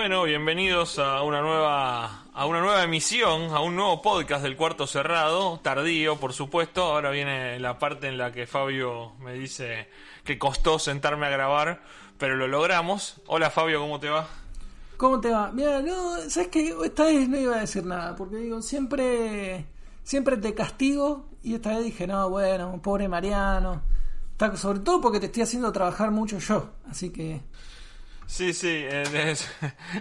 Bueno, bienvenidos a una nueva a una nueva emisión, a un nuevo podcast del Cuarto Cerrado, tardío, por supuesto. Ahora viene la parte en la que Fabio me dice que costó sentarme a grabar, pero lo logramos. Hola Fabio, ¿cómo te va? ¿Cómo te va? Mira, no, sabes que esta vez no iba a decir nada, porque digo, siempre siempre te castigo y esta vez dije, no, bueno, pobre Mariano. Sobre todo porque te estoy haciendo trabajar mucho yo, así que Sí, sí, eh, es,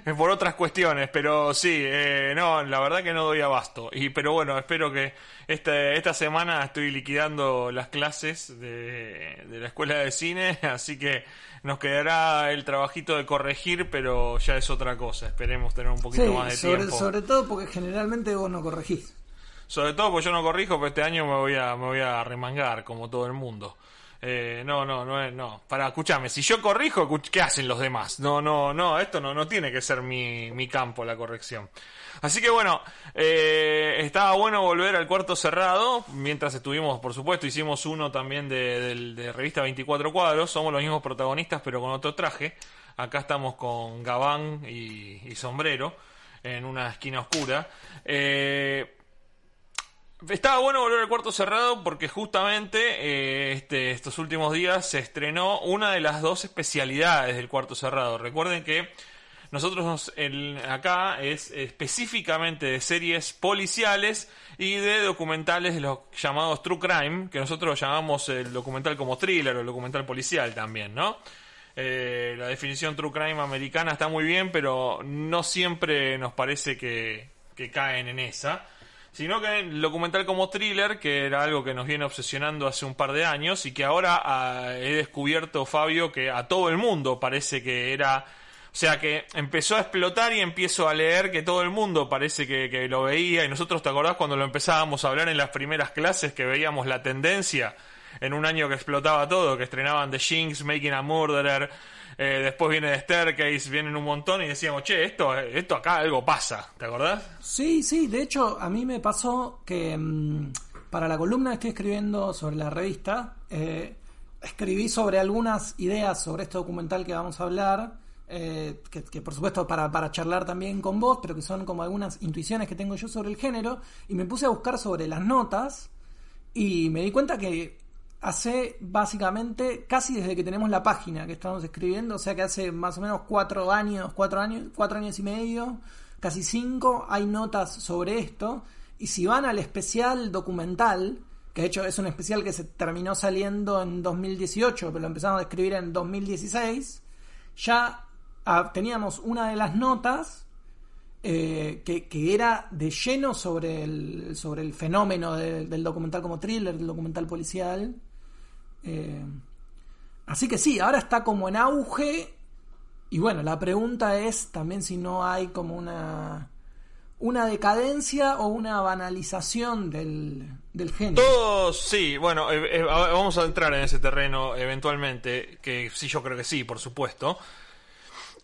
es por otras cuestiones, pero sí, eh, no, la verdad que no doy abasto. Y, pero bueno, espero que este, esta semana estoy liquidando las clases de, de la escuela de cine, así que nos quedará el trabajito de corregir, pero ya es otra cosa. Esperemos tener un poquito sí, más de sobre, tiempo. sobre todo porque generalmente vos no corregís. Sobre todo porque yo no corrijo, pero este año me voy a, me voy a remangar como todo el mundo. Eh, no, no, no es, no. Para, escuchame, si yo corrijo, ¿qué hacen los demás? No, no, no, esto no, no tiene que ser mi, mi campo, la corrección. Así que bueno, eh, estaba bueno volver al cuarto cerrado, mientras estuvimos, por supuesto, hicimos uno también de, de revista 24 cuadros, somos los mismos protagonistas pero con otro traje. Acá estamos con Gabán y, y sombrero en una esquina oscura. Eh, estaba bueno volver al cuarto cerrado porque justamente eh, este, estos últimos días se estrenó una de las dos especialidades del cuarto cerrado. Recuerden que nosotros acá es específicamente de series policiales y de documentales de los llamados True Crime, que nosotros llamamos el documental como thriller o el documental policial también, ¿no? Eh, la definición True Crime americana está muy bien, pero no siempre nos parece que, que caen en esa. Sino que el documental como thriller, que era algo que nos viene obsesionando hace un par de años y que ahora ah, he descubierto, Fabio, que a todo el mundo parece que era... O sea que empezó a explotar y empiezo a leer que todo el mundo parece que, que lo veía y nosotros, ¿te acordás cuando lo empezábamos a hablar en las primeras clases que veíamos la tendencia? En un año que explotaba todo, que estrenaban The Jinx, Making a Murderer, eh, después viene The Staircase, vienen un montón y decíamos, che, esto, esto acá algo pasa, ¿te acordás? Sí, sí, de hecho a mí me pasó que mm, para la columna que estoy escribiendo sobre la revista, eh, escribí sobre algunas ideas sobre este documental que vamos a hablar, eh, que, que por supuesto para, para charlar también con vos, pero que son como algunas intuiciones que tengo yo sobre el género, y me puse a buscar sobre las notas y me di cuenta que hace básicamente casi desde que tenemos la página que estamos escribiendo, o sea que hace más o menos cuatro años, cuatro años, cuatro años y medio, casi cinco, hay notas sobre esto. Y si van al especial documental, que de hecho es un especial que se terminó saliendo en 2018, pero lo empezamos a escribir en 2016, ya ah, teníamos una de las notas eh, que, que era de lleno sobre el, sobre el fenómeno de- del documental como thriller, del documental policial. Eh, así que sí, ahora está como en auge. Y bueno, la pregunta es también si no hay como una, una decadencia o una banalización del, del género. Todos, sí, bueno, eh, eh, vamos a entrar en ese terreno eventualmente, que sí, yo creo que sí, por supuesto.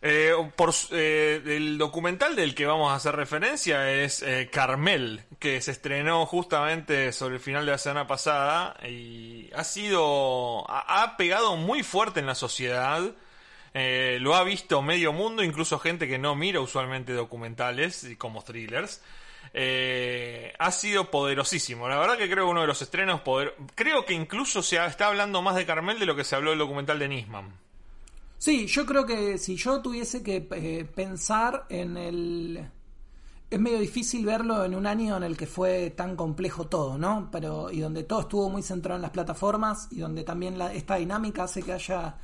Eh, por, eh, el documental del que vamos a hacer referencia es eh, Carmel, que se estrenó justamente sobre el final de la semana pasada y ha sido, ha, pegado muy fuerte en la sociedad. Lo ha visto medio mundo, incluso gente que no mira usualmente documentales como thrillers. Ha sido poderosísimo. La verdad que creo que uno de los estrenos poder... Creo que incluso se está hablando más de Carmel de lo que se habló del documental de Nisman. Sí, yo creo que si yo tuviese que eh, pensar en el... Es medio difícil verlo en un año en el que fue tan complejo todo, ¿no? Pero y donde todo estuvo muy centrado en las plataformas y donde también la- esta dinámica hace que haya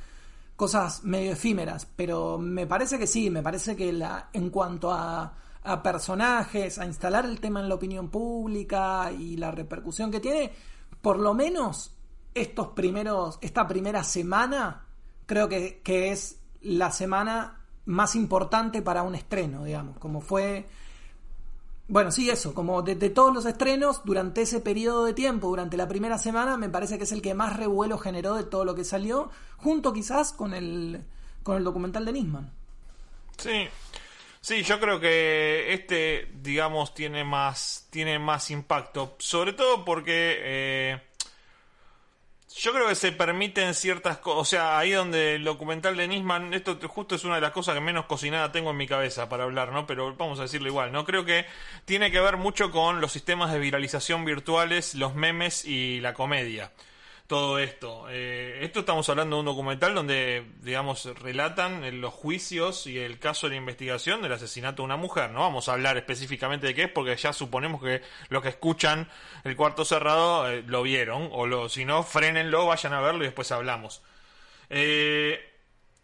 cosas medio efímeras. Pero me parece que sí, me parece que la, en cuanto a, a personajes, a instalar el tema en la opinión pública y la repercusión que tiene, por lo menos estos primeros, esta primera semana, creo que, que es la semana más importante para un estreno, digamos, como fue bueno, sí, eso, como de, todos los estrenos, durante ese periodo de tiempo, durante la primera semana, me parece que es el que más revuelo generó de todo lo que salió, junto quizás con el, con el documental de Nisman. Sí, sí, yo creo que este, digamos, tiene más, tiene más impacto, sobre todo porque... Eh, yo creo que se permiten ciertas cosas, o sea, ahí donde el documental de Nisman, esto justo es una de las cosas que menos cocinada tengo en mi cabeza para hablar, ¿no? Pero vamos a decirlo igual, ¿no? Creo que tiene que ver mucho con los sistemas de viralización virtuales, los memes y la comedia todo esto. Eh, esto estamos hablando de un documental donde, digamos, relatan los juicios y el caso de la investigación del asesinato de una mujer. No vamos a hablar específicamente de qué es porque ya suponemos que los que escuchan el cuarto cerrado eh, lo vieron o lo, si no, frenenlo, vayan a verlo y después hablamos. Eh,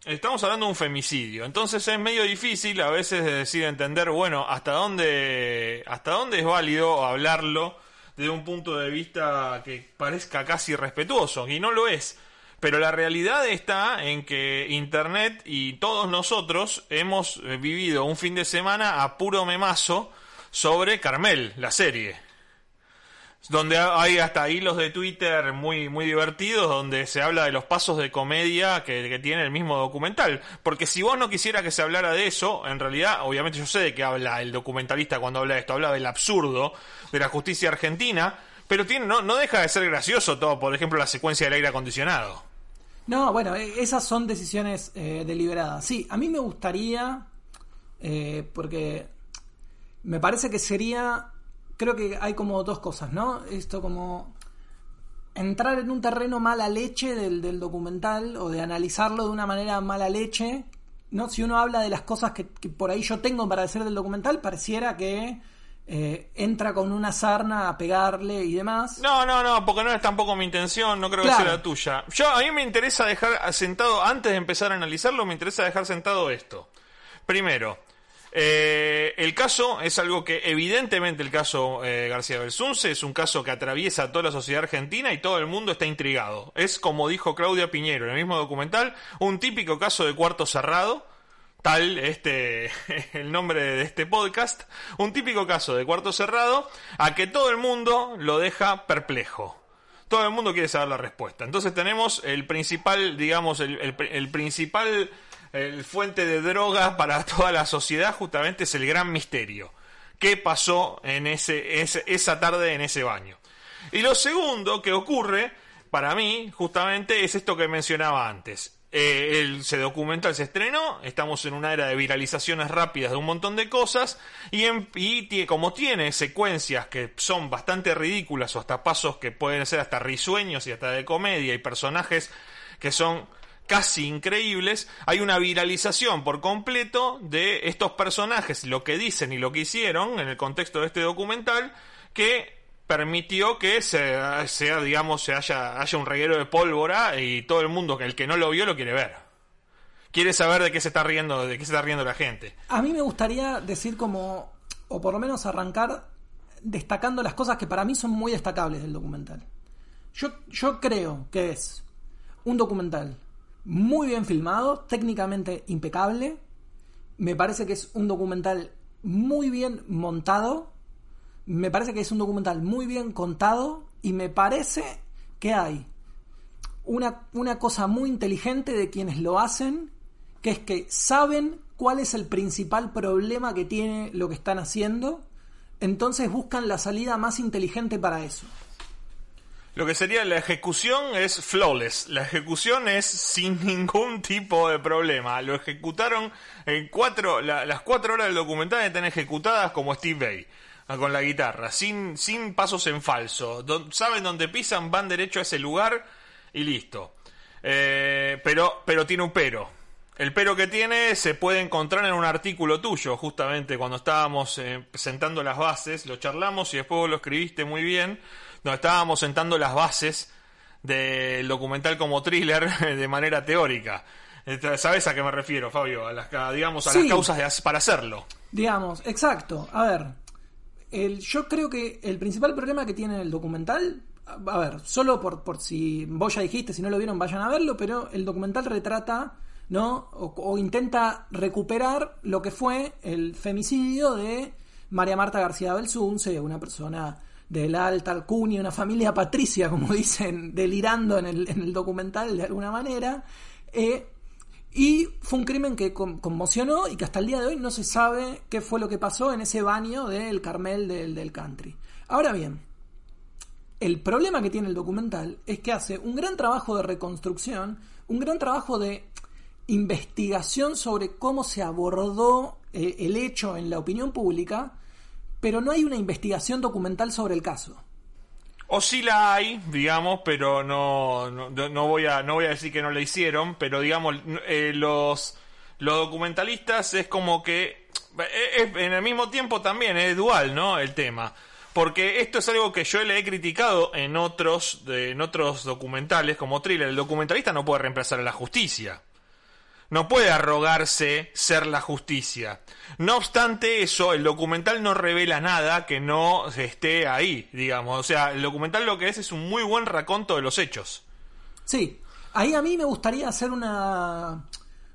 estamos hablando de un femicidio, entonces es medio difícil a veces de decir entender, bueno, hasta dónde, hasta dónde es válido hablarlo desde un punto de vista que parezca casi respetuoso, y no lo es. Pero la realidad está en que Internet y todos nosotros hemos eh, vivido un fin de semana a puro memazo sobre Carmel, la serie donde hay hasta hilos de Twitter muy, muy divertidos, donde se habla de los pasos de comedia que, tiene el mismo documental. Porque si vos no quisiera que se hablara de eso, en realidad, obviamente yo sé de qué habla el documentalista cuando habla de esto, habla del absurdo de la justicia argentina, pero tiene, no, no deja de ser gracioso todo, por ejemplo, la secuencia del aire acondicionado. No, bueno, e, esas son decisiones eh, deliberadas. Sí, a mí me gustaría, eh, porque me parece que sería creo que hay como dos cosas, ¿no? Esto como entrar en un terreno mala leche del, documental o de analizarlo de una manera mala leche, ¿no? Si uno habla de las cosas que, por ahí yo tengo para decir del documental, pareciera que eh, entra con una sarna a pegarle y demás. No, no, no, porque no es tampoco mi intención, no creo que sea la tuya. Yo, a mí me interesa dejar sentado, antes de empezar a analizarlo, me interesa dejar sentado esto. Primero, eh, el caso es algo que evidentemente el caso eh, García Belsunce es un caso que atraviesa toda la sociedad argentina y todo el mundo está intrigado. Es como dijo Claudia Piñero en el mismo documental, un típico caso de cuarto cerrado, tal este el nombre de este podcast, un típico caso de cuarto cerrado a que todo el mundo lo deja perplejo. Todo el mundo quiere saber la respuesta. Entonces tenemos el principal, digamos, el principal el fuente de drogas para toda la sociedad justamente es el gran misterio. ¿Qué pasó en ese, esa tarde en ese baño? Y lo segundo que ocurre, para mí, justamente, es esto que mencionaba antes. Eh, se documental se estrenó, estamos en una era de viralizaciones rápidas de un montón de cosas y, y como tiene secuencias que son bastante ridículas o hasta pasos que pueden ser hasta risueños y hasta de comedia y personajes que son casi increíbles, hay una viralización por completo de estos personajes, lo que dicen y lo que hicieron en el contexto de este documental, que permitió que se, sea, digamos, se haya, un reguero de pólvora y todo el mundo, el que no lo vio, lo quiere ver. Quiere saber de qué se está riendo, de qué se está riendo la gente. A mí me gustaría decir como, o por lo menos arrancar destacando las cosas que para mí son muy destacables del documental. Yo, yo creo que es un documental muy bien filmado, técnicamente impecable. Me parece que es un documental muy bien montado. Me parece que es un documental muy bien contado. Y me parece que hay una, una cosa muy inteligente de quienes lo hacen, que es que saben cuál es el principal problema que tiene lo que están haciendo. Entonces buscan la salida más inteligente para eso. Lo que sería la ejecución es flawless. La ejecución es sin ningún tipo de problema. Lo ejecutaron en cuatro, las cuatro horas del documental están ejecutadas como Steve Bay ah, con la guitarra, sin, sin pasos en falso. saben dónde pisan, van derecho a ese lugar y listo. Eh, pero, pero tiene un pero. El pero que tiene se puede encontrar en un artículo tuyo, justamente cuando estábamos eh, presentando las bases, lo charlamos y después vos lo escribiste muy bien donde estábamos sentando las bases del documental como thriller de manera teórica. ¿Sabes a qué me refiero, Fabio? A las, digamos, a Sí. las causas de para hacerlo. Digamos, exacto. A ver, el, yo creo que el principal problema que tiene el documental, a a ver, solo por, por si vos ya dijiste, si no lo vieron, vayan a verlo, pero el documental retrata, ¿no? O, o intenta recuperar lo que fue el femicidio de María Marta García Belsunce, una persona de la alta alcurnia, una familia patricia, como dicen, delirando en el, en el documental de alguna manera. eh, y fue un crimen que con- conmocionó y que hasta el día de hoy no se sabe qué fue lo que pasó en ese baño del Carmel del, del country. Ahora bien, el problema que tiene el documental es que hace un gran trabajo de reconstrucción, un gran trabajo de investigación sobre cómo se abordó eh, el hecho en la opinión pública, pero no hay una investigación documental sobre el caso. O sí la hay, digamos, pero no, no, voy a no voy a decir que no la hicieron, pero digamos eh, los los documentalistas es como que eh, en el mismo tiempo también es dual, ¿no? El tema. Porque esto es algo que yo le he criticado en otros, en otros documentales como thriller. El documentalista no puede reemplazar a la justicia. No puede arrogarse ser la justicia. No obstante eso, el documental no revela nada que no esté ahí, digamos. O sea, el documental lo que es es un muy buen raconto de los hechos. Sí, ahí a mí me gustaría hacer una.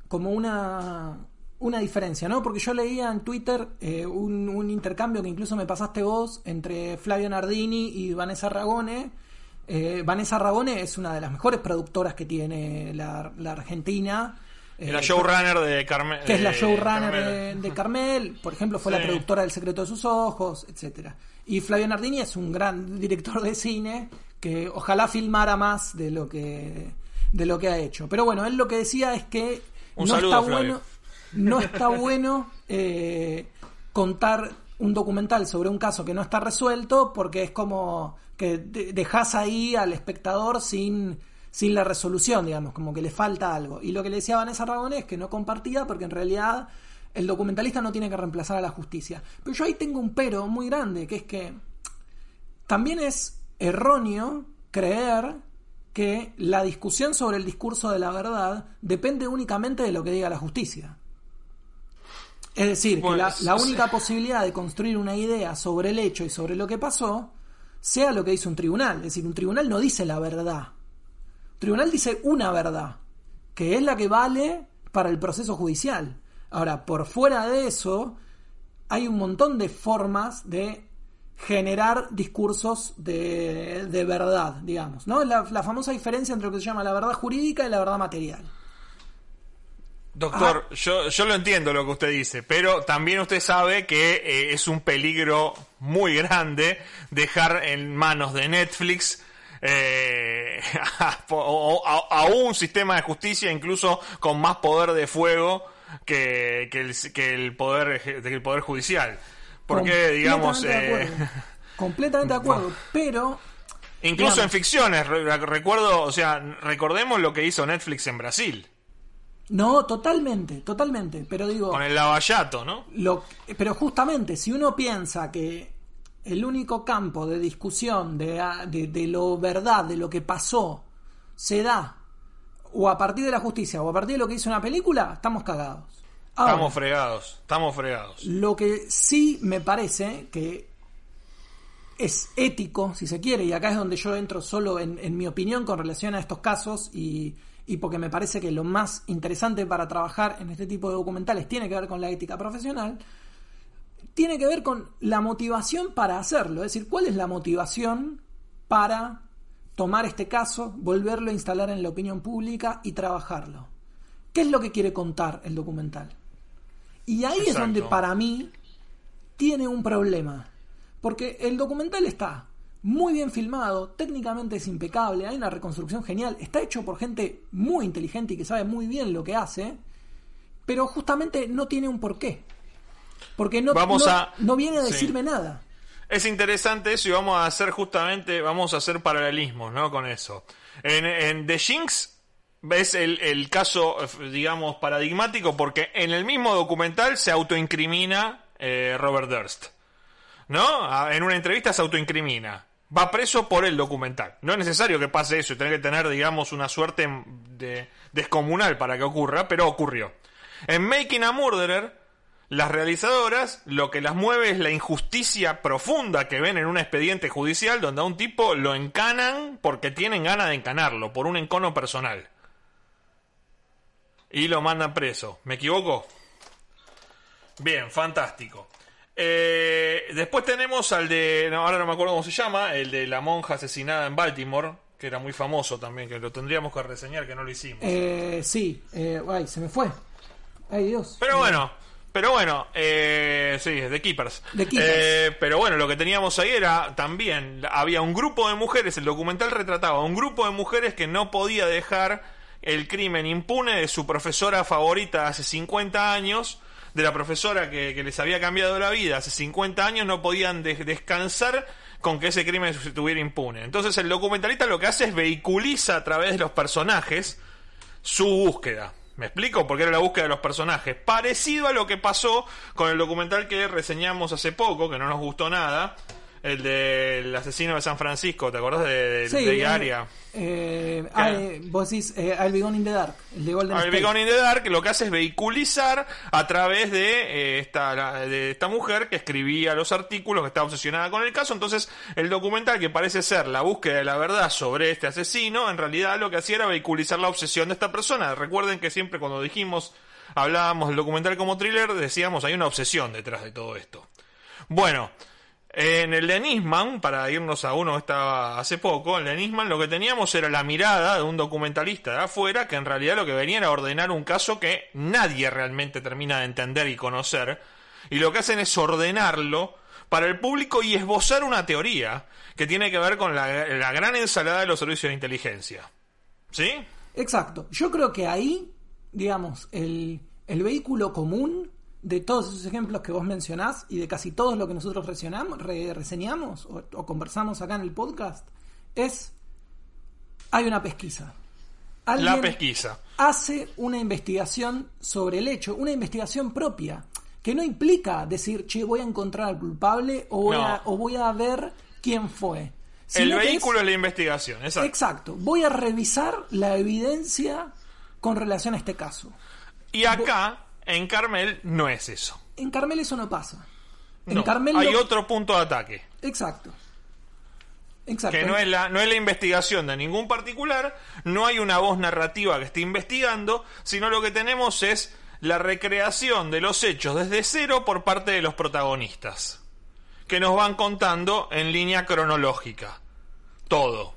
como una. una diferencia, ¿no? Porque yo leía en Twitter eh, un, intercambio que incluso me pasaste vos entre Flavio Nardini y Vanessa Ragone. Eh, Vanessa Ragone es una de las mejores productoras que tiene la, la Argentina. Eh, la showrunner de Carmel. que es la showrunner Carmel. de, de Carmel, por ejemplo, fue la productora del Secreto de sus Ojos, etcétera. Y Flavio Nardini es un gran director de cine que ojalá filmara más de lo que de lo que ha hecho. Pero bueno, él lo que decía es que Un no saludo, está bueno, no está bueno eh, contar un documental sobre un caso que no está resuelto porque es como que de- dejas ahí al espectador sin sin la resolución, digamos, como que le falta algo. Y lo que le decía Vanessa Ragone es que no compartía porque en realidad el documentalista no tiene que reemplazar a la justicia. Pero yo ahí tengo un pero muy grande, que es que también es erróneo creer que la discusión sobre el discurso de la verdad depende únicamente de lo que diga la justicia. Es decir, que la, sí. única posibilidad de construir una idea sobre el hecho y sobre lo que pasó sea lo que dice un tribunal. Es decir, un tribunal no dice la verdad. Un tribunal dice una verdad, que es la que vale para el proceso judicial. Ahora, por fuera de eso, hay un montón de formas de generar discursos de, de verdad, digamos, ¿no? La, la famosa diferencia entre lo que se llama la verdad jurídica y la verdad material. Doctor, Ah. yo, yo lo entiendo lo que usted dice, pero también usted sabe que eh, es un peligro muy grande dejar en manos de Netflix eh, a, un sistema de justicia incluso con más poder de fuego que, que, el, que el poder que el poder judicial. Porque, digamos, Completamente de eh, acuerdo. completamente de acuerdo, pero incluso Digamos. en ficciones, re- recuerdo, o sea, recordemos lo que hizo Netflix en Brasil, no, totalmente, totalmente, pero digo, con el lavallato, ¿no? Lo, pero justamente, si uno piensa que el único campo de discusión de, de, de lo verdad, de lo que pasó, se da o a partir de la justicia o a partir de lo que hizo una película, estamos cagados. Ahora, Estamos fregados, estamos fregados. lo que sí me parece que es ético, si se quiere, y acá es donde yo entro solo en, en mi opinión con relación a estos casos y, y porque me parece que lo más interesante para trabajar en este tipo de documentales tiene que ver con la ética profesional, tiene que ver con la motivación para hacerlo, es decir, cuál es la motivación para tomar este caso, volverlo a instalar en la opinión pública y trabajarlo. ¿Qué es lo que quiere contar el documental? Y ahí es donde para mí tiene un problema. Porque el documental está muy bien filmado, técnicamente es impecable, hay una reconstrucción genial, está hecho por gente muy inteligente y que sabe muy bien lo que hace, pero justamente no tiene un porqué. Porque no, Vamos no- a- no viene a sí. decirme nada. Es interesante eso y vamos a hacer justamente, vamos a hacer paralelismos, ¿no? Con eso. En, en The Jinx ves el, el caso, digamos, paradigmático porque en el mismo documental se autoincrimina eh, Robert Durst. ¿No? En una entrevista se autoincrimina. Va preso por el documental. No es necesario que pase eso y tener que tener, digamos, una suerte de descomunal para que ocurra, pero ocurrió. En Making a Murderer, las realizadoras lo que las mueve es la injusticia profunda que ven en un expediente judicial donde a un tipo lo encanan porque tienen ganas de encanarlo, por un encono personal. Y lo mandan preso. ¿Me equivoco? Bien, fantástico. Eh, después tenemos al de, ahora no me acuerdo cómo se llama, el de la monja asesinada en Baltimore, que era muy famoso también, que lo tendríamos que reseñar, que no lo hicimos. Eh, sí, eh, ay, se me fue. Ay, Dios. Pero bueno, pero bueno, eh, sí, de Keepers. The Keepers. Eh, pero bueno, lo que teníamos ahí era también, había un grupo de mujeres, el documental retrataba un grupo de mujeres que no podía dejar el crimen impune de su profesora favorita hace 50 años, de la profesora que, que les había cambiado la vida hace 50 años, no podían de- descansar con que ese crimen estuviera impune. Entonces el documentalista lo que hace es vehiculiza a través de los personajes su búsqueda. ¿Me explico? Porque era la búsqueda de los personajes. Parecido a lo que pasó con el documental que reseñamos hace poco, que no nos gustó nada. El del asesino de San Francisco, ¿te acordás de, de, Sí, de eh, Aria? eh, ah, eh, vos decís eh, I'll Be Gone in the Dark, el de Golden I'll Be State. Gone in the Dark lo que hace es vehiculizar a través de, eh, esta, la- de esta mujer que escribía los artículos, que estaba obsesionada con el caso. Entonces, el documental que parece ser la búsqueda de la verdad sobre este asesino, en realidad lo que hacía era vehiculizar la obsesión de esta persona. Recuerden que siempre cuando dijimos, hablábamos del documental como thriller, decíamos hay una obsesión detrás de todo esto. Bueno, en el de Nisman, para irnos a uno estaba hace poco, en el de Nisman lo que teníamos era la mirada de un documentalista de afuera que en realidad lo que venía era ordenar un caso que nadie realmente termina de entender y conocer. Y lo que hacen es ordenarlo para el público y esbozar una teoría que tiene que ver con la, la gran ensalada de los servicios de inteligencia. ¿Sí? Exacto. Yo creo que ahí, digamos, el, el vehículo común de todos esos ejemplos que vos mencionás y de casi todos lo que nosotros reseñamos, re- reseñamos o, o conversamos acá en el podcast es hay una pesquisa. La Alguien pesquisa. hace una investigación sobre el hecho, una investigación propia, que no implica decir, che, voy a encontrar al culpable o voy, No. a, o voy a ver quién fue. El que es- vehículo es la investigación, exacto. Exacto. Voy a revisar la evidencia con relación a este caso. Y acá, en Carmel, no es eso. En Carmel eso no pasa. En No, Carmel hay lo- otro punto de ataque. Exacto. Exacto. que no es, la, no es la investigación de ningún particular, no hay una voz narrativa que esté investigando, sino lo que tenemos es la recreación de los hechos desde cero por parte de los protagonistas, que nos van contando en línea cronológica. Todo.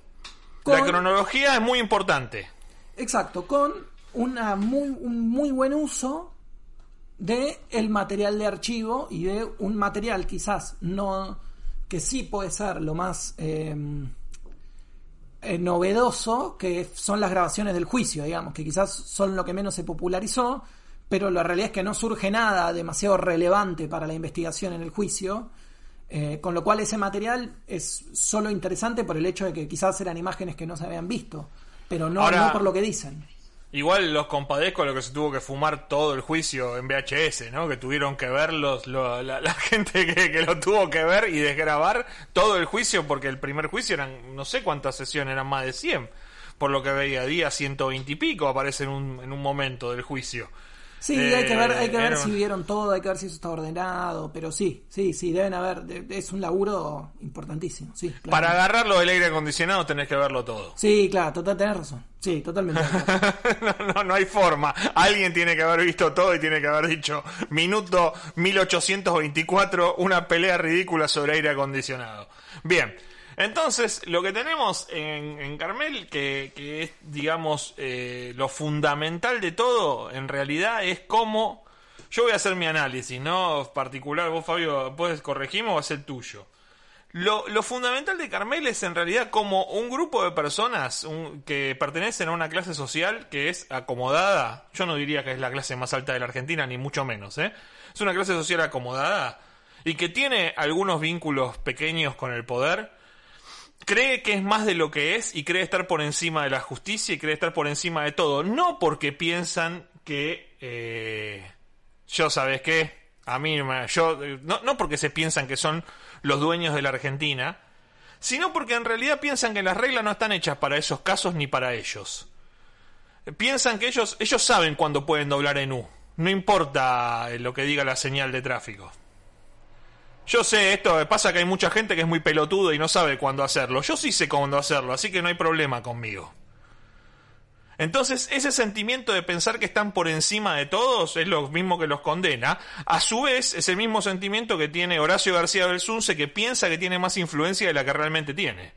La cronología es muy importante. Exacto, con una muy, un muy buen uso de el material de archivo y de un material quizás no que sí puede ser lo más eh, eh, novedoso que son las grabaciones del juicio, digamos, que quizás son lo que menos se popularizó, pero la realidad es que no surge nada demasiado relevante para la investigación en el juicio, eh, con lo cual ese material es solo interesante por el hecho de que quizás eran imágenes que no se habían visto, pero no, Ahora- no por lo que dicen. Igual los compadezco lo que se tuvo que fumar todo el juicio en VHS, ¿no? Que tuvieron que ver los, lo- la, la gente que, que lo tuvo que ver y desgrabar todo el juicio, porque el primer juicio eran, no sé cuántas sesiones, eran más de 100. Por lo que veía, día 120 y pico aparece en un, en un momento del juicio. Sí, Eh, hay que ver, hay que ver era- si vieron todo, hay que ver si eso está ordenado, pero sí, sí, sí, deben haber, es un laburo importantísimo, sí. claro. Para agarrarlo del aire acondicionado tenés que verlo todo. Sí, claro, total, tenés razón, sí, totalmente. no, no, no hay forma. Alguien tiene que haber visto todo y tiene que haber dicho, minuto 1824, una pelea ridícula sobre aire acondicionado. Bien, entonces lo que tenemos en, Carmel, que, es, digamos, eh, lo fundamental de todo, en realidad es cómo... Yo voy a hacer mi análisis, ¿no? Particular, vos Fabio, puedes corregirme o va tuyo. Lo, fundamental de Carmel es en realidad como un grupo de personas que pertenecen a una clase social que es acomodada. Yo no diría que es la clase más alta de la Argentina, ni mucho menos, ¿eh? Es una clase social acomodada y que tiene algunos vínculos pequeños con el poder. Cree que es más de lo que es y cree estar por encima de la justicia y cree estar por encima de todo. No porque piensan que... eh, yo, ¿sabes qué? A mí, yo, no, no porque se piensan que son los dueños de la Argentina, sino porque en realidad piensan que las reglas no están hechas para esos casos ni para ellos. Piensan que ellos, ellos saben cuándo pueden doblar en U. No importa lo que diga la señal de tráfico. Yo sé esto, pasa que hay mucha gente que es muy pelotudo y no sabe cuándo hacerlo. Yo sí sé cuándo hacerlo, así que no hay problema conmigo. Entonces, ese sentimiento de pensar que están por encima de todos es lo mismo que los condena. A su vez, es el mismo sentimiento que tiene Horacio García Belsunce, que piensa que tiene más influencia de la que realmente tiene.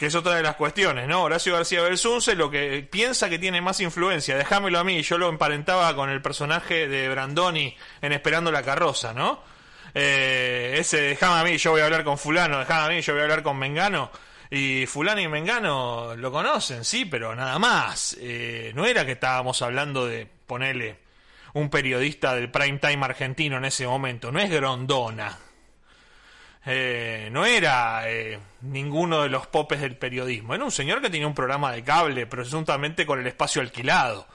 Que es otra de las cuestiones, ¿no? Horacio García Belsunce lo que piensa que tiene más influencia, déjamelo a mí, yo lo emparentaba con el personaje de Brandoni en Esperando la carroza, ¿no? Eh, ese, déjame a mí, yo voy a hablar con fulano, déjame a mí, yo voy a hablar con Mengano y fulano y mengano lo conocen, sí, pero nada más. Eh, no era que estábamos hablando de ponerle un periodista del prime time argentino en ese momento, no es Grondona. Eh, no era eh, ninguno de los popes del periodismo, era un señor que tenía un programa de cable, presuntamente con el espacio alquilado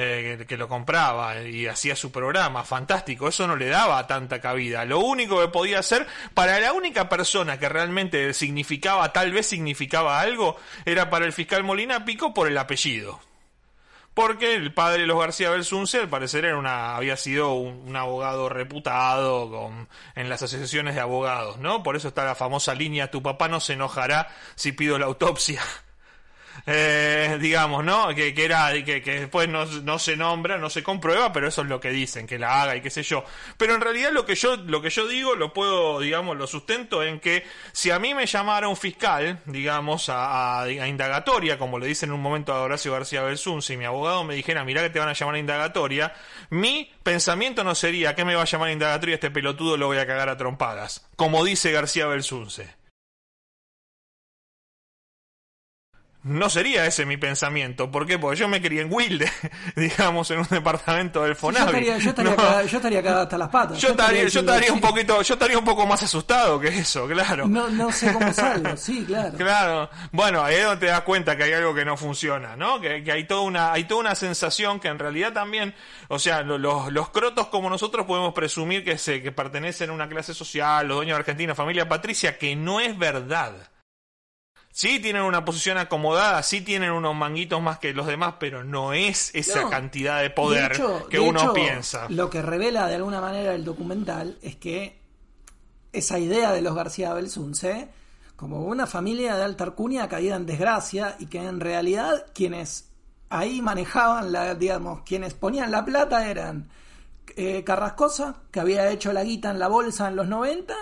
eh, que, lo compraba y hacía su programa, fantástico, eso no le daba tanta cabida. Lo único que podía hacer, para la única persona que realmente significaba, tal vez significaba algo, era para el fiscal Molina Pico por el apellido. Porque el padre de los García Belsunce, al parecer, era una, había sido un, abogado reputado en las asociaciones de abogados, ¿no? Por eso está la famosa línea, tu papá no se enojará si pido la autopsia. Eh, digamos, ¿no? Que, que era, que, que después no, no, se nombra, no se comprueba, pero eso es lo que dicen, que la haga y qué sé yo. Pero en realidad lo que yo, lo que yo digo, lo puedo, digamos, lo sustento en que si a mí me llamara un fiscal, digamos, a, a, indagatoria, como le dicen en un momento a Horacio García Belsun, si mi abogado me dijera, mira que te van a llamar a indagatoria, mi pensamiento no sería, ¿qué me va a llamar a indagatoria? Este pelotudo lo voy a cagar a trompadas. Como dice García Belsunce. No sería ese mi pensamiento. ¿Por qué? Porque yo me crié en Wilde, digamos, en un departamento del Fonavi. Yo estaría, yo estaría, cagado, yo estaría hasta las patas. Yo, estaría, yo estaría un poquito, yo estaría un poco más asustado que eso, claro. No, no sé cómo salgo, sí, claro. Claro. Bueno, ahí es donde te das cuenta que hay algo que no funciona, ¿no? Que, que hay toda una, hay toda una sensación que en realidad también, o sea, los, los crotos como nosotros podemos presumir que se, que pertenecen a una clase social, los dueños de Argentina, familia Patricia, que no es verdad. Sí tienen una posición acomodada, sí tienen unos manguitos más que los demás, pero no es esa No. cantidad de poder De hecho- que de uno hecho, piensa. Lo que revela de alguna manera el documental es que esa idea de los García Belsunce, como una familia de alta alcurnia caída en desgracia y que en realidad quienes ahí manejaban, la, digamos, quienes ponían la plata eran eh, Carrascosa, que había hecho la guita en la bolsa en los 90,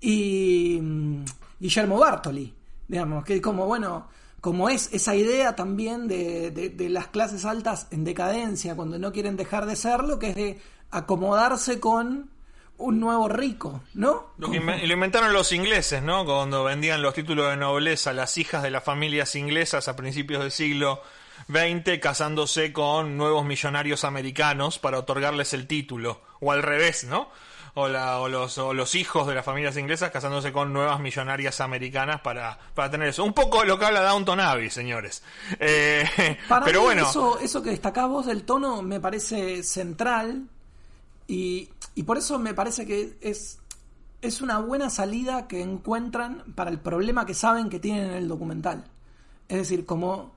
y mm, Guillermo Bartoli, digamos, que como, bueno, como es esa idea también de, de- las clases altas en decadencia, cuando no quieren dejar de serlo, que es de acomodarse con un nuevo rico, ¿no? Lo, lo inventaron los ingleses, ¿no? Cuando vendían los títulos de nobleza, las hijas de las familias inglesas a principios del siglo XX casándose con nuevos millonarios americanos para otorgarles el título. O al revés, ¿no? O, la- o los, o los hijos de las familias inglesas casándose con nuevas millonarias americanas para, para tener eso. Un poco lo que habla Downton Abbey, señores. Eh, Para pero mí bueno. eso, eso que destacás vos del tono me parece central y, y por eso me parece que es, es una buena salida que encuentran para el problema que saben que tienen en el documental. Es decir, como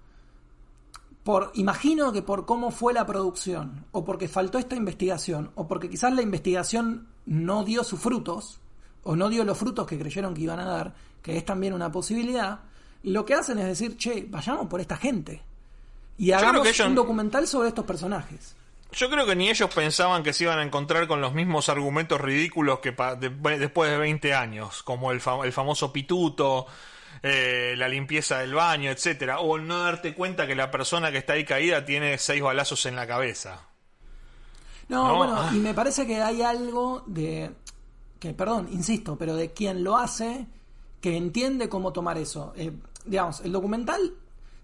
por imagino que por cómo fue la producción o porque faltó esta investigación o porque quizás la investigación no dio sus frutos o no dio los frutos que creyeron que iban a dar, que es también una posibilidad, lo que hacen es decir, "Che, vayamos por esta gente." Y hagamos que ellos- un documental sobre estos personajes. Yo creo que ni ellos pensaban que se iban a encontrar con los mismos argumentos ridículos que pa- de- después de 20 años, como el, fa- el famoso pituto, eh, la limpieza del baño, etcétera, o no darte cuenta que la persona que está ahí caída tiene seis balazos en la cabeza. No, No, bueno, ah. y me parece que hay algo de que, perdón, insisto, pero de quien lo hace que entiende cómo tomar eso. Eh, digamos, el documental,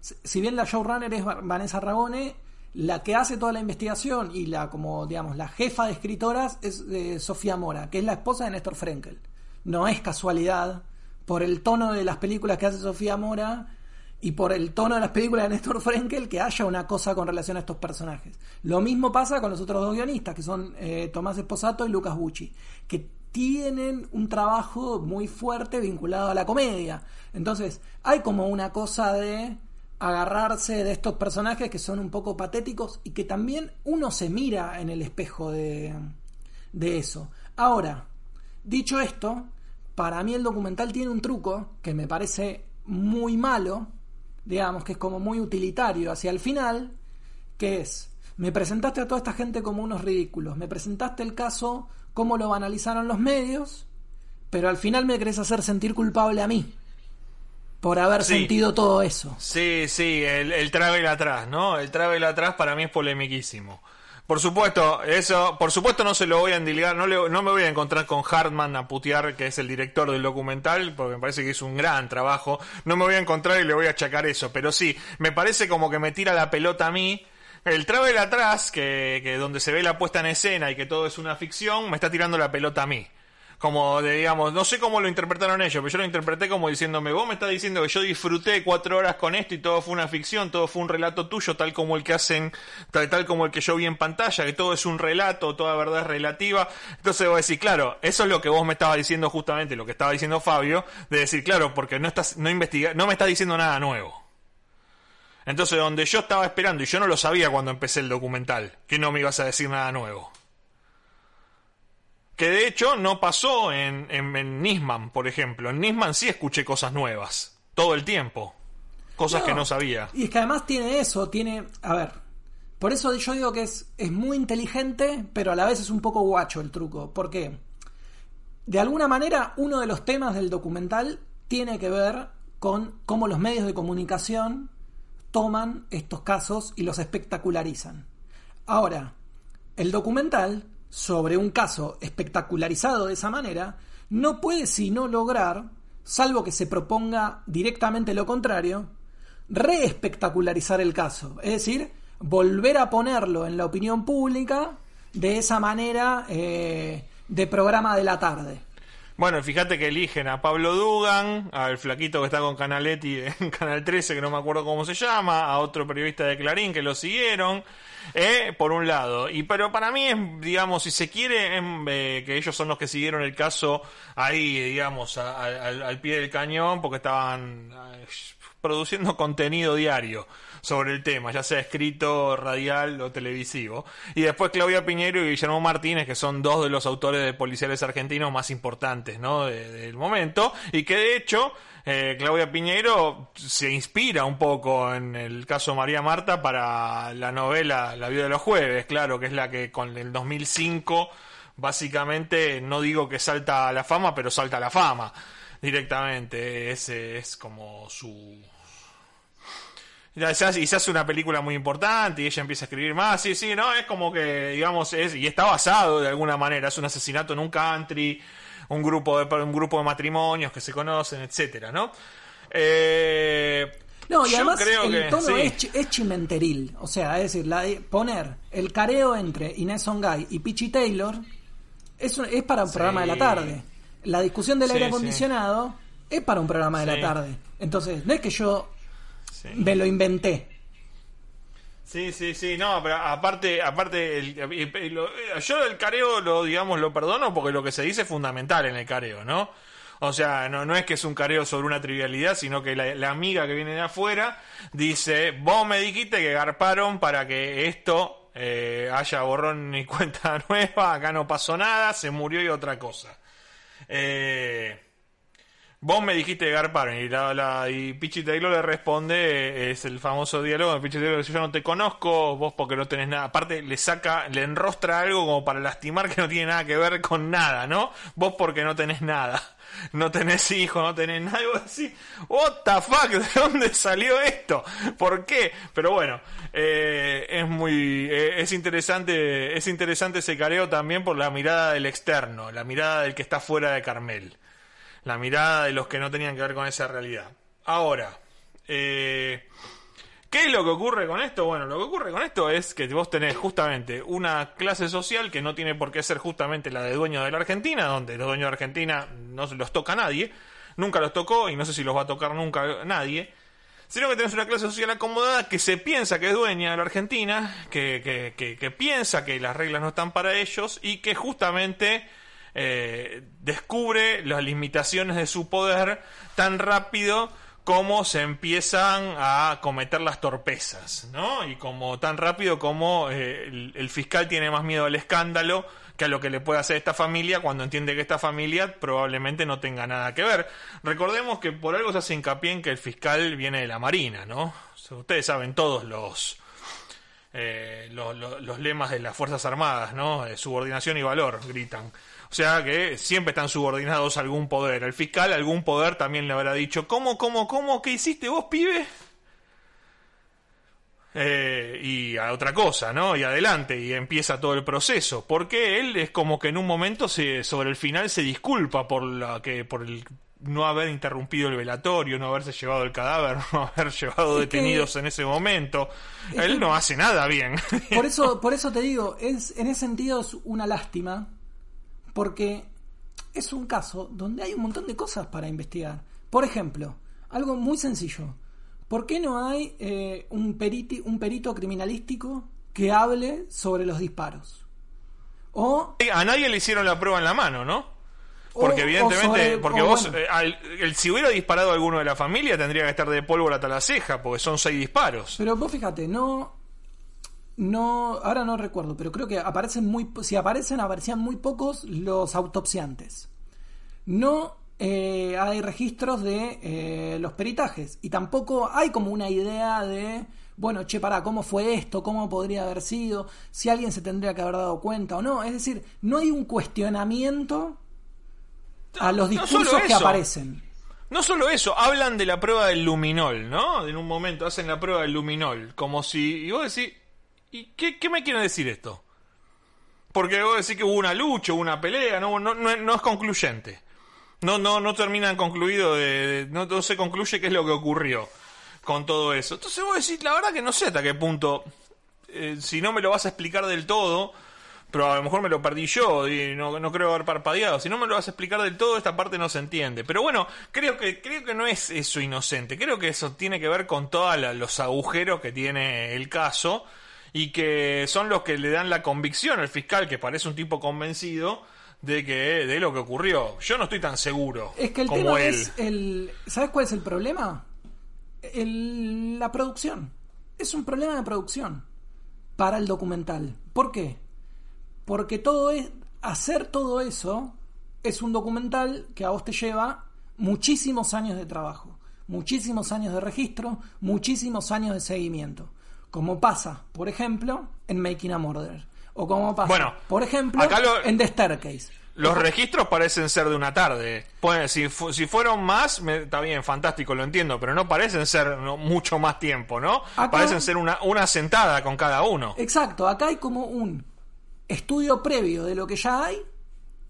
si bien la showrunner es Va- Vanessa Ragone, la que hace toda la investigación y la como digamos la jefa de escritoras es eh, Sofía Mora, que es la esposa de Néstor Frenkel. No es casualidad por el tono de las películas que hace Sofía Mora y por el tono de las películas de Néstor Frenkel que haya una cosa con relación a estos personajes. Lo mismo pasa con los otros dos guionistas, que son eh, Tomás Esposato y Lucas Bucci, que tienen un trabajo muy fuerte vinculado a la comedia. Entonces, hay como una cosa de agarrarse de estos personajes que son un poco patéticos y que también uno se mira en el espejo de, de eso. Ahora, dicho esto, para mí el documental tiene un truco que me parece muy malo, digamos que es como muy utilitario hacia el final, que es, me presentaste a toda esta gente como unos ridículos, me presentaste el caso, cómo lo analizaron los medios, pero al final me querés hacer sentir culpable a mí por haber sentido todo eso. Sí, sí, el, el travel atrás, ¿no? El travel atrás para mí es polemiquísimo. Por supuesto, eso, por supuesto no se lo voy a endilgar, no, no me voy a encontrar con Hartman a putear, que es el director del documental, porque me parece que es un gran trabajo. No me voy a encontrar y le voy a achacar eso, pero sí, me parece como que me tira la pelota a mí. El travel atrás, que, que donde se ve la puesta en escena y que todo es una ficción, me está tirando la pelota a mí como digamos, no sé cómo lo interpretaron ellos, pero yo lo interpreté como diciéndome, vos me estás diciendo que yo disfruté cuatro horas con esto y todo fue una ficción, todo fue un relato tuyo, tal como el que hacen, tal, tal como el que yo vi en pantalla, que todo es un relato, toda verdad es relativa. Entonces voy a decir, claro, eso es lo que vos me estabas diciendo justamente, lo que estaba diciendo Fabio, de decir, claro, porque no estás, no investiga, no me estás diciendo nada nuevo. Entonces, donde yo estaba esperando, y yo no lo sabía cuando empecé el documental, que no me ibas a decir nada nuevo. Que de hecho no pasó en, en, Nisman, por ejemplo. En Nisman sí escuché cosas nuevas. Todo el tiempo. Cosas que no sabía. Y es que además tiene eso, tiene... A ver. Por eso yo digo que es, es muy inteligente, pero a la vez es un poco guacho el truco. ¿Por qué? De alguna manera, uno de los temas del documental tiene que ver con cómo los medios de comunicación toman estos casos y los espectacularizan. Ahora, el documental sobre un caso espectacularizado de esa manera, no puede sino lograr, salvo que se proponga directamente lo contrario, reespectacularizar el caso. Es decir, volver a ponerlo en la opinión pública de esa manera eh, de programa de la tarde. Bueno, fíjate que eligen a Pablo Dugan, al flaquito que está con Canaletti en Canal 13, que no me acuerdo cómo se llama, a otro periodista de Clarín que lo siguieron. Eh, por un lado. Y pero para mí es, digamos, si se quiere, eh, que ellos son los que siguieron el caso ahí, digamos, al pie del cañón, porque estaban eh, produciendo contenido diario sobre el tema, ya sea escrito, radial o televisivo. Y después Claudia Piñero y Guillermo Martínez, que son dos de los autores de policiales argentinos más importantes, ¿no? del momento, y que de hecho eh, Claudia Piñeiro se inspira un poco en el caso María Marta para la novela La vida de los jueves, claro, que es la que con el 2005 básicamente no digo que salta a la fama, pero salta a la fama directamente. Ese es como su y se hace una película muy importante y ella empieza a escribir más, sí, sí, no, es como que, digamos, es, y está basado de alguna manera, es un asesinato en un country, un grupo de, un grupo de matrimonios que se conocen, etcétera, ¿no? Eh, no, y además el tono es, chimenteril. O sea, es decir, la poner el careo entre Inés Songay y Pichi Taylor es, es para un programa de la tarde. La discusión del aire acondicionado es para un programa de la tarde. Entonces, no es que yo me lo inventé. Sí, sí, sí, no, pero aparte, aparte, el, yo el careo lo, digamos, lo perdono porque lo que se dice es fundamental en el careo, ¿no? O sea, no, no es que es un careo sobre una trivialidad, sino que la, amiga que viene de afuera dice, vos me dijiste que garparon para que esto eh, haya borrón y cuenta nueva, acá no pasó nada, se murió y otra cosa. Eh, Vos me dijiste garparon y, la, y Pichi Taylor le responde, es el famoso diálogo de Pichi Taylor, yo no te conozco, vos porque no tenés nada. Aparte le saca, le enrostra algo como para lastimar que no tiene nada que ver con nada, ¿no? Vos porque no tenés nada. No tenés hijo, no tenés nada. Y vos decís, what the fuck, ¿de dónde salió esto? ¿Por qué? Pero bueno, eh, es muy, eh, es interesante, es interesante ese careo también por la mirada del externo, la mirada del que está fuera de Carmel la mirada de los que no tenían que ver con esa realidad. Ahora, eh, ¿qué es lo que ocurre con esto? Bueno, lo que ocurre con esto es que vos tenés justamente una clase social que no tiene por qué ser justamente la de dueños de la Argentina, donde los dueños de Argentina no los toca nadie, nunca los tocó y no sé si los va a tocar nunca nadie sino que tenés una clase social acomodada que se piensa que es dueña de la Argentina, que, que, que piensa que las reglas no están para ellos y que justamente eh, descubre las limitaciones de su poder tan rápido como se empiezan a cometer las torpezas, ¿no? Y como tan rápido como eh, el, fiscal tiene más miedo al escándalo que a lo que le puede hacer esta familia cuando entiende que esta familia probablemente no tenga nada que ver. Recordemos que por algo se hace hincapié en que el fiscal viene de la Marina, ¿no? Ustedes saben todos los, eh, los, los- lemas de las Fuerzas Armadas, ¿no? Subordinación y valor, gritan. O sea que siempre están subordinados a algún poder. El fiscal, algún poder también le habrá dicho, ¿cómo, cómo, cómo? ¿Qué hiciste vos, pibe? Eh, y a otra cosa, ¿no? Y adelante, y empieza todo el proceso. Porque él es como que en un momento se, sobre el final se disculpa por la que, por el no haber interrumpido el velatorio, no haberse llevado el cadáver, no haber llevado Es que- detenidos en ese momento. Es Él no hace nada bien. Por eso, por eso te digo, es, en ese sentido es una lástima, porque es un caso donde hay un montón de cosas para investigar. Por ejemplo, algo muy sencillo. ¿Por qué no hay eh, un, periti- un perito criminalístico que hable sobre los disparos? O, A nadie le hicieron la prueba en la mano, ¿no? Porque o evidentemente, sobre- porque vos, bueno, eh, al- el, si hubiera disparado a alguno de la familia, tendría que estar de pólvora hasta la ceja, porque son seis disparos. Pero vos fíjate, no. No. Ahora no recuerdo, pero creo que aparecen muy. Si aparecen, aparecían muy pocos los autopsiantes. No eh, hay registros de eh, los peritajes. Y tampoco hay como una idea de. Bueno, che, pará, ¿cómo fue esto? ¿Cómo podría haber sido? Si alguien se tendría que haber dado cuenta o no. Es decir, no hay un cuestionamiento a los discursos que aparecen. No solo eso, hablan de la prueba del luminol, ¿no? En un momento hacen la prueba del luminol, como si... Y vos decís, ¿y qué, me quiere decir esto? Porque vos decís que hubo una lucha, hubo una pelea, no, no, no, no es concluyente. No, no, no terminan concluido, de, no se concluye qué es lo que ocurrió con todo eso. Entonces vos decís, la verdad que no sé hasta qué punto, eh, si no me lo vas a explicar del todo, pero a lo mejor me lo perdí yo y no, no creo haber parpadeado. Si no me lo vas a explicar del todo, esta parte no se entiende. Pero bueno, creo que, creo que no es eso inocente. Creo que eso tiene que ver con todos los agujeros que tiene el caso y que son los que le dan la convicción al fiscal, que parece un tipo convencido de que de lo que ocurrió. Yo no estoy tan seguro Es que el como tema él. es el. ¿Sabes cuál es el problema? El- la producción. Es un problema de producción para el documental. ¿Por qué? Porque todo es. Hacer todo eso es un documental que a vos te lleva muchísimos años de trabajo, muchísimos años de registro, muchísimos años de seguimiento. Como pasa, por ejemplo, en Making a Murder. O como pasa, Bueno, por ejemplo, acá lo- en The Staircase. Los registros parecen ser de una tarde. Pueden- si, fu- si fueron más, me- está bien, fantástico, lo entiendo, pero no parecen ser no, mucho más tiempo, ¿no? Acá- parecen ser una, una sentada con cada uno. Exacto, acá hay como un estudio previo de lo que ya hay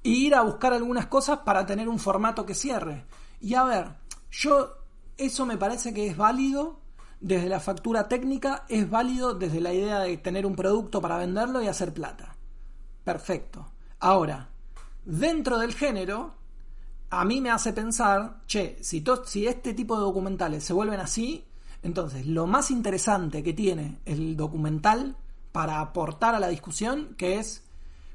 y ir a buscar algunas cosas para tener un formato que cierre. Y a ver, yo eso me parece que es válido desde la factura técnica, es válido desde la idea de tener un producto para venderlo y hacer plata. Perfecto. Ahora, dentro del género, a mí me hace pensar, che, si, to- si este tipo de documentales se vuelven así, entonces lo más interesante que tiene el documental para aportar a la discusión, que es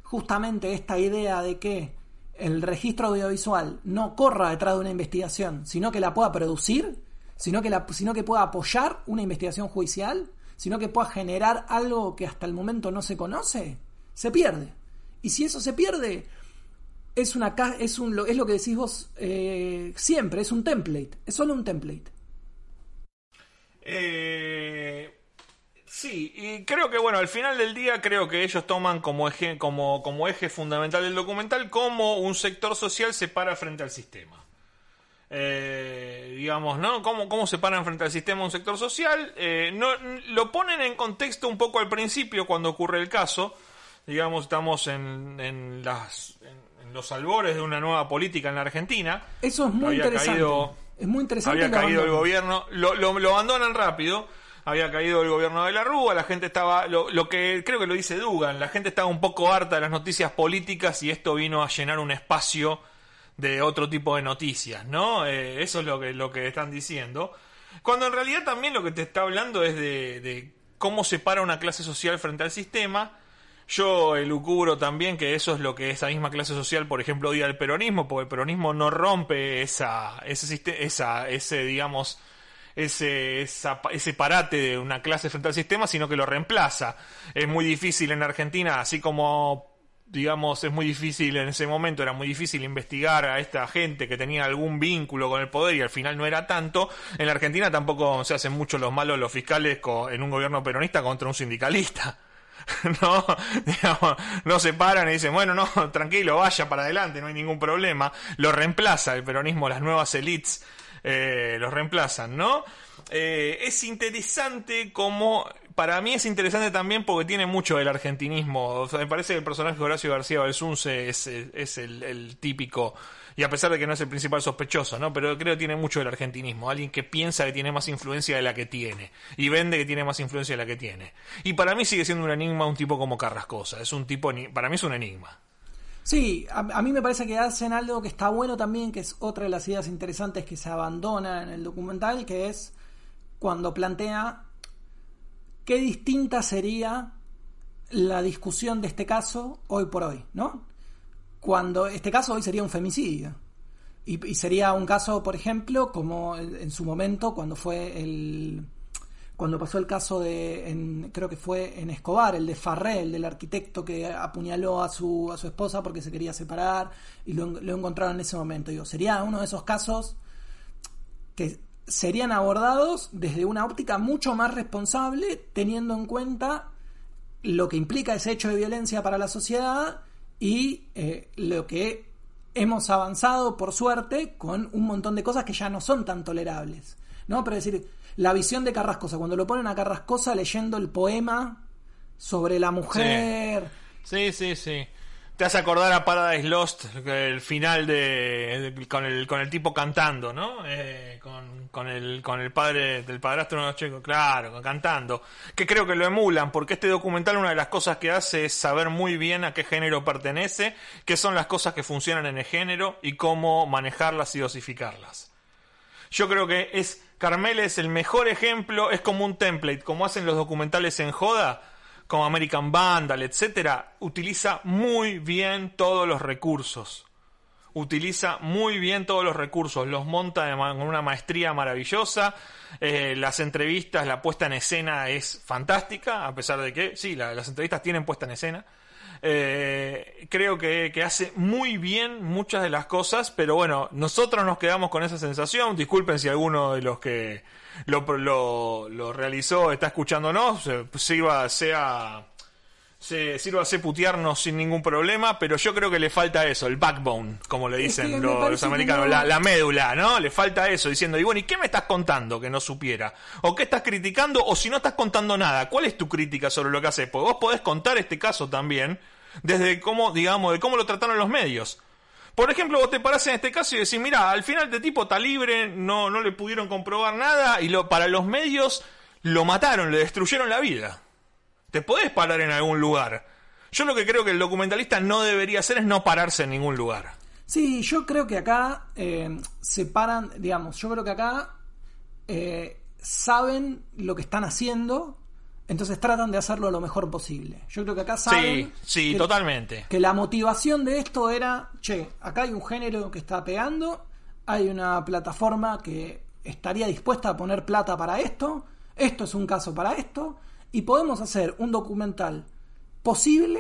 justamente esta idea de que el registro audiovisual no corra detrás de una investigación, sino que la pueda producir, sino que, la, sino que pueda apoyar una investigación judicial, sino que pueda generar algo que hasta el momento no se conoce, se pierde. Y si eso se pierde, es una es un es lo que decís vos eh, siempre, es un template, es solo un template. Eh, sí, y creo que bueno, al final del día creo que ellos toman como eje, como, como eje fundamental del documental como un sector social se para frente al sistema. Eh, digamos, ¿no? ¿Cómo, ¿Cómo se paran frente al sistema un sector social? Eh, no, lo ponen en contexto un poco al principio cuando ocurre el caso. Digamos, estamos en, en las, en, en los albores de una nueva política en la Argentina. Eso es muy Había interesante. caído- es muy interesante. había caído el gobierno, lo, lo, lo abandonan rápido. Había caído el gobierno de la Rúa, la gente estaba, lo, lo que creo que lo dice Dugan, la gente estaba un poco harta de las noticias políticas y esto vino a llenar un espacio de otro tipo de noticias, ¿no? Eh, eso es lo que, lo que están diciendo. Cuando en realidad también lo que te está hablando es de, de cómo se para una clase social frente al sistema. Yo elucubro también que eso es lo que esa misma clase social, por ejemplo, odia el peronismo, porque el peronismo no rompe esa, ese, esa, ese digamos, ese, ese parate de una clase frente al sistema, sino que lo reemplaza. Es muy difícil en Argentina, así como digamos, es muy difícil en ese momento, era muy difícil investigar a esta gente que tenía algún vínculo con el poder y al final no era tanto. En la Argentina tampoco se hacen mucho los malos los fiscales en un gobierno peronista contra un sindicalista. no, digamos, no se paran y dicen, bueno, no, tranquilo, vaya para adelante, no hay ningún problema. Lo reemplaza el peronismo, las nuevas elites eh, los reemplazan, ¿no? Eh, es interesante como para mí es interesante también porque tiene mucho del argentinismo. me parece que el personaje de Horacio García Balsunce es, es el, típico, y a pesar de que no es el principal sospechoso, ¿no? Pero creo que tiene mucho del argentinismo. Alguien que piensa que tiene más influencia de la que tiene. Y vende que tiene más influencia de la que tiene. Y para mí sigue siendo un enigma un tipo como Carrascosa. Es un tipo, para mí es un enigma. Sí, a, a, mí me parece que hacen algo que está bueno también, que es otra de las ideas interesantes que se abandona en el documental, que es cuando plantea qué distinta sería la discusión de este caso hoy por hoy, ¿no? Cuando este caso hoy sería un femicidio. Y, sería un caso, por ejemplo, como en, su momento, cuando fue el. Cuando pasó el caso de. creo que fue en Escobar, el de Farré, el del arquitecto que apuñaló a su, a su esposa porque se quería separar y lo, encontraron en ese momento. Digo, sería uno de esos casos que serían abordados desde una óptica mucho más responsable, teniendo en cuenta lo que implica ese hecho de violencia para la sociedad y eh, lo que hemos avanzado, por suerte, con un montón de cosas que ya no son tan tolerables. ¿no? Pero decir, la visión de Carrascosa, cuando lo ponen a Carrascosa leyendo el poema sobre la mujer. sí, sí. sí te hace acordar a Paradise Lost, el final de, con el con el tipo cantando, ¿no? Eh, con, el con el padre del padrastro de chicos, claro, cantando, que creo que lo emulan, porque este documental una de las cosas que hace es saber muy bien a qué género pertenece, qué son las cosas que funcionan en el género y cómo manejarlas y dosificarlas. Yo creo que es Carmel es el mejor ejemplo, es como un template, como hacen los documentales en Joda como American Vandal, etcétera, utiliza muy bien todos los recursos. Utiliza muy bien todos los recursos, los monta con una maestría maravillosa. Eh, las entrevistas, la puesta en escena es fantástica, a pesar de que, sí, las entrevistas tienen puesta en escena. Eh, creo que, que, hace muy bien muchas de las cosas, pero bueno, nosotros nos quedamos con esa sensación. Disculpen si alguno de los que lo, lo, lo realizó, está escuchándonos, sirva, sea, se, sirva a putearnos sin ningún problema, pero yo creo que le falta eso, el backbone, como le dicen los, americanos, la, médula, ¿no? Le falta eso, diciendo, y bueno, ¿y qué me estás contando que no supiera? ¿O qué estás criticando? O si no estás contando nada, ¿cuál es tu crítica sobre lo que haces? Porque vos podés contar este caso también, desde cómo, digamos, de cómo lo trataron los medios. Por ejemplo, vos te parás en este caso y decís, mira, al final este tipo está libre, no, no le pudieron comprobar nada y lo, para los medios lo mataron, le destruyeron la vida. Te podés parar en algún lugar. Yo lo que creo que el documentalista no debería hacer es no pararse en ningún lugar. Sí, yo creo que acá eh, se paran, digamos, yo creo que acá eh, saben lo que están haciendo entonces tratan de hacerlo lo mejor posible. Yo creo que acá saben. Sí, sí, totalmente. Que la motivación de esto era: che, acá hay un género que está pegando, hay una plataforma que estaría dispuesta a poner plata para esto, esto es un caso para esto, y podemos hacer un documental posible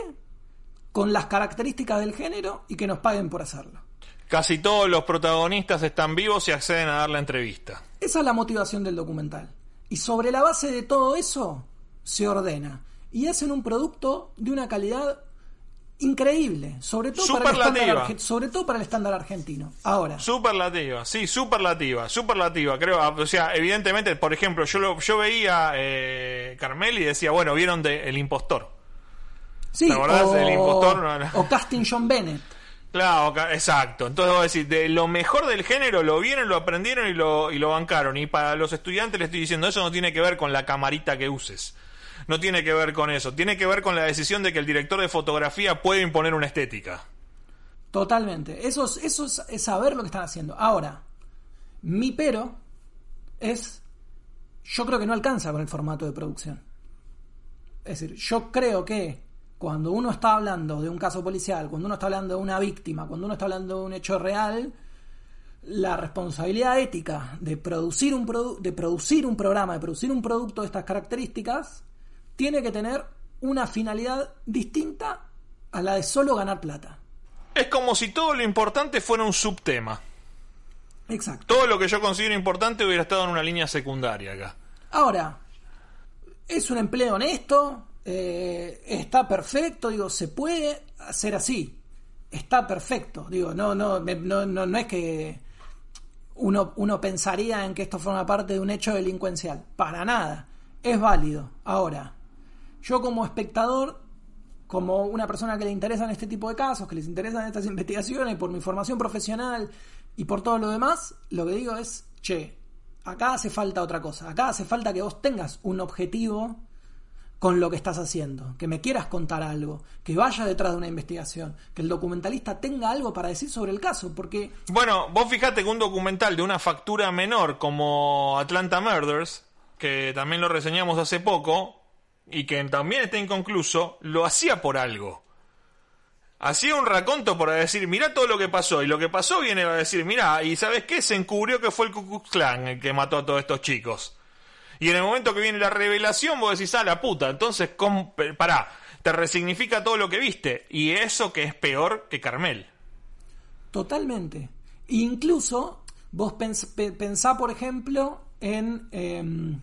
con las características del género y que nos paguen por hacerlo. Casi todos los protagonistas están vivos y acceden a dar la entrevista. Esa es la motivación del documental. Y sobre la base de todo eso, se ordena y hacen un producto de una calidad increíble, sobre todo, para el, estándar, sobre todo para el estándar argentino. Ahora. Superlativa, sí, superlativa, superlativa, creo. O sea, evidentemente, por ejemplo, yo lo, yo veía eh, Carmel y decía, bueno, vieron de El Impostor. Sí, o, El Impostor. o Casting John Bennett. Claro, exacto. Entonces vos decís, de lo mejor del género lo vieron, lo aprendieron y lo, y lo bancaron. Y para los estudiantes les estoy diciendo, eso no tiene que ver con la camarita que uses no tiene que ver con eso. Tiene que ver con la decisión de que el director de fotografía puede imponer una estética. Totalmente. Eso es, eso es, saber lo que están haciendo. Ahora, mi pero es. Yo creo que no alcanza con el formato de producción. Es decir, yo creo que cuando uno está hablando de un caso policial, cuando uno está hablando de una víctima, cuando uno está hablando de un hecho real, la responsabilidad ética de producir un produ- de producir un programa, de producir un producto de estas características, tiene que tener una finalidad distinta a la de solo ganar plata. Es como si todo lo importante fuera un subtema. Exacto. Todo lo que yo considero importante hubiera estado en una línea secundaria acá. Ahora, es un empleo honesto, eh, está perfecto, digo, se puede hacer así, está perfecto, digo, no, no, no, no, no es que uno, uno pensaría en que esto forma parte de un hecho delincuencial, para nada, es válido. Ahora, yo como espectador, como una persona que le interesan este tipo de casos, que les interesan estas investigaciones, por mi formación profesional y por todo lo demás, lo que digo es, che, acá hace falta otra cosa, acá hace falta que vos tengas un objetivo con lo que estás haciendo, que me quieras contar algo, que vaya detrás de una investigación, que el documentalista tenga algo para decir sobre el caso, porque Bueno, vos fijate que un documental de una factura menor como Atlanta Murders, que también lo reseñamos hace poco, y que también está inconcluso, lo hacía por algo. Hacía un raconto para decir, mirá todo lo que pasó, y lo que pasó viene a decir, mirá, y ¿sabes qué? Se encubrió que fue el Ku Klan el que mató a todos estos chicos. Y en el momento que viene la revelación, vos decís, ah, la puta, entonces, pará, te resignifica todo lo que viste, y eso que es peor que Carmel. Totalmente. Incluso vos pens- pe- pensá, por ejemplo, en em,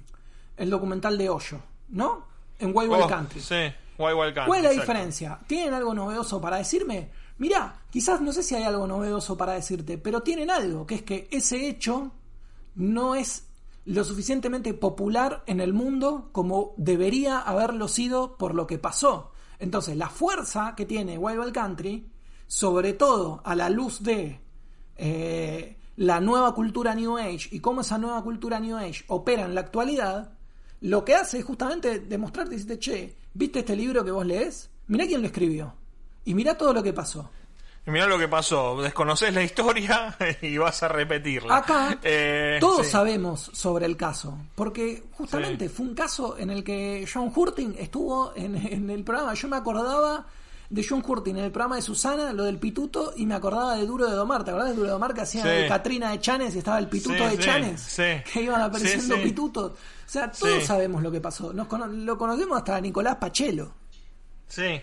el documental de Hoyo, ¿no? En Wild Wild Oh, Country. Sí, Wild Wild Country. ¿Cuál es la exacto. diferencia? ¿Tienen algo novedoso para decirme? Mirá, quizás no sé si hay algo novedoso para decirte, pero tienen algo, que es que ese hecho no es lo suficientemente popular en el mundo como debería haberlo sido por lo que pasó. Entonces, la fuerza que tiene Wild Wild Country, sobre todo a la luz de eh, la nueva cultura New Age y cómo esa nueva cultura New Age opera en la actualidad, lo que hace es justamente demostrarte y decirte, che, ¿viste este libro que vos lees? Mirá quién lo escribió. Y mirá todo lo que pasó. Y mirá lo que pasó, desconoces la historia y vas a repetirla. Acá Eh, todos sí. sabemos sobre el caso, porque justamente Sí. fue un caso en el que John Hurting estuvo en, en el programa. Yo me acordaba de John Hurting en el programa de Susana, lo del pituto, y me acordaba de Duro de Domar. ¿Te acordás de Duro de Domar que hacía Sí. de Catrina de Chanes y estaba el pituto Sí, de sí, Chanes? sí. Que iban apareciendo pitutos. O sea, todos sabemos lo que pasó. Nos cono- lo conocemos hasta Nicolás Pachelo. Sí.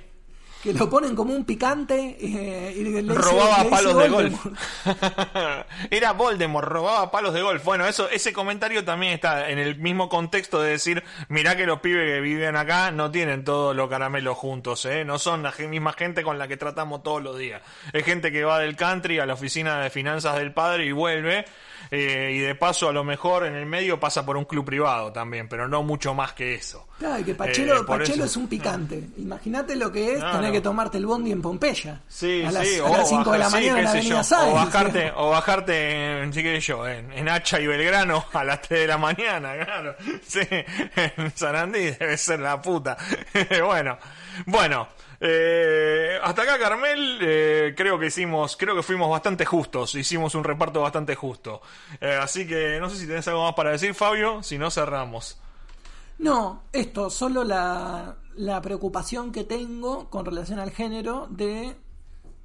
Que lo ponen como un picante eh, y le robaba le palos de golf. Era Voldemort, robaba palos de golf. Bueno, eso, ese comentario también está en el mismo contexto de decir, mirá que los pibes que viven acá no tienen todos los caramelos juntos, ¿eh? No son la misma gente con la que tratamos todos los días. Es gente que va del country a la oficina de finanzas del padre y vuelve. Eh, y de paso, a lo mejor en el medio pasa por un club privado también, pero no mucho más que eso. Claro, y que Pachelo, Eh, Pachelo es un picante. Imagínate lo que es tener que tomarte el bondi en Pompeya. Sí, a las, sí, a o las 5 de la sí, mañana en la Sáenz. o bajarte, o bajarte en, sí, qué yo, en, en Hacha y Belgrano a las 3 de la mañana, claro. Sí, en Sarandí debe ser la puta. bueno, bueno, eh, hasta acá Carmel, eh, creo que hicimos, creo que fuimos bastante justos, hicimos un reparto bastante justo. Eh, así que no sé si tenés algo más para decir, Fabio, si no cerramos. No, esto, solo la, la preocupación que tengo con relación al género de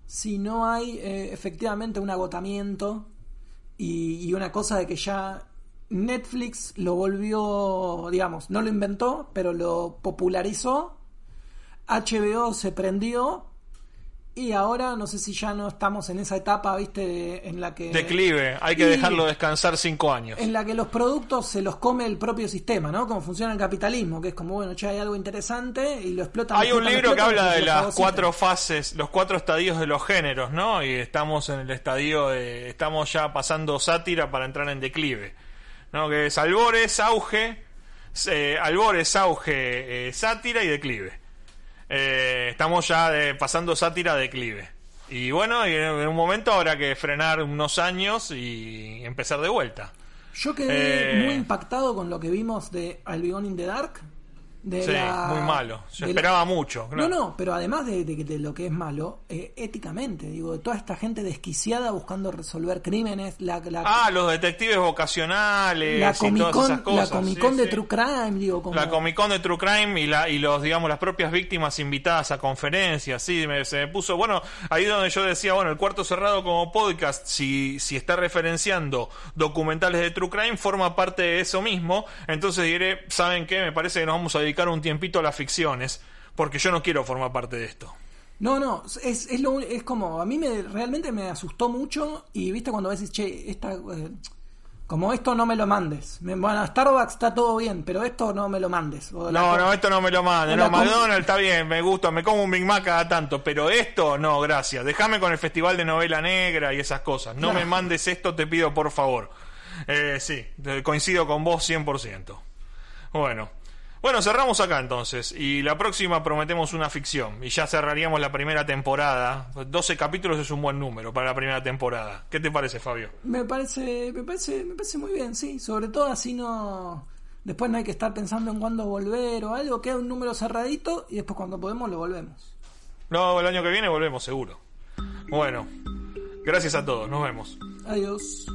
si no hay efectivamente un agotamiento y una cosa de que ya Netflix lo volvió, digamos, no lo inventó, pero lo popularizó. HBO se prendió y ahora no sé si ya no estamos en esa etapa, viste, de- en la que... Declive, hay que dejarlo descansar 5 años. en la que los productos se los come el propio sistema, ¿no? Como funciona el capitalismo, que es como, bueno, ya hay algo interesante y lo explotan. Hay un libro que habla de las cuatro fases, los cuatro estadios de los géneros, ¿no? Y estamos en el estadio de, estamos ya pasando sátira para entrar en declive, ¿no? Que es albores, auge, eh, albores, auge, eh, sátira y declive. Eh, estamos ya de- pasando sátira a declive. Y bueno, y en un momento habrá que frenar unos años y empezar de vuelta. Yo quedé Eh. muy impactado con lo que vimos de Albion in the Dark. De Sí, la- muy malo. Yo la- esperaba mucho. No, no, pero además de, de- de lo que es malo, eh, éticamente, digo, de toda esta gente desquiciada buscando resolver crímenes, la, la, Ah, los detectives vocacionales la y Comic Con, la. Comic sí, Con de sí. True Crime, digo, como... La Comic Con de True Crime y, la, y los, digamos, las propias víctimas invitadas a conferencias, sí, me, se me puso, bueno, ahí donde yo decía, bueno, el cuarto cerrado como podcast, si, si está referenciando documentales de True Crime, forma parte de eso mismo, entonces diré, ¿saben qué? Me parece que nos vamos a dedicar un tiempito a las ficciones, porque yo no quiero formar parte de esto. No, no, es, es, lo, es como, a mí me realmente me asustó mucho y viste cuando decís, che, esta, eh, como esto no me lo mandes. Me- bueno, Starbucks está todo bien, pero esto no me lo mandes. O No, no, esto no me lo mande. o No, McDonald's está bien, me gusta, me como un Big Mac cada tanto, pero esto no, gracias. Déjame con el Festival de Novela Negra y esas cosas. No Claro. me mandes esto, te pido por favor. Eh, sí, coincido con vos 100%. Bueno. Bueno, cerramos acá entonces. Y la próxima prometemos una ficción. Y ya cerraríamos la primera temporada. 12 capítulos es un buen número para la primera temporada. ¿Qué te parece, Fabio? Me parece, me parece, me parece muy bien, sí. Sobre todo así no. Después no hay que estar pensando en cuándo volver o algo. Queda un número cerradito y después cuando podemos lo volvemos. No, el año que viene volvemos seguro. Bueno, gracias a todos. Nos vemos. Adiós.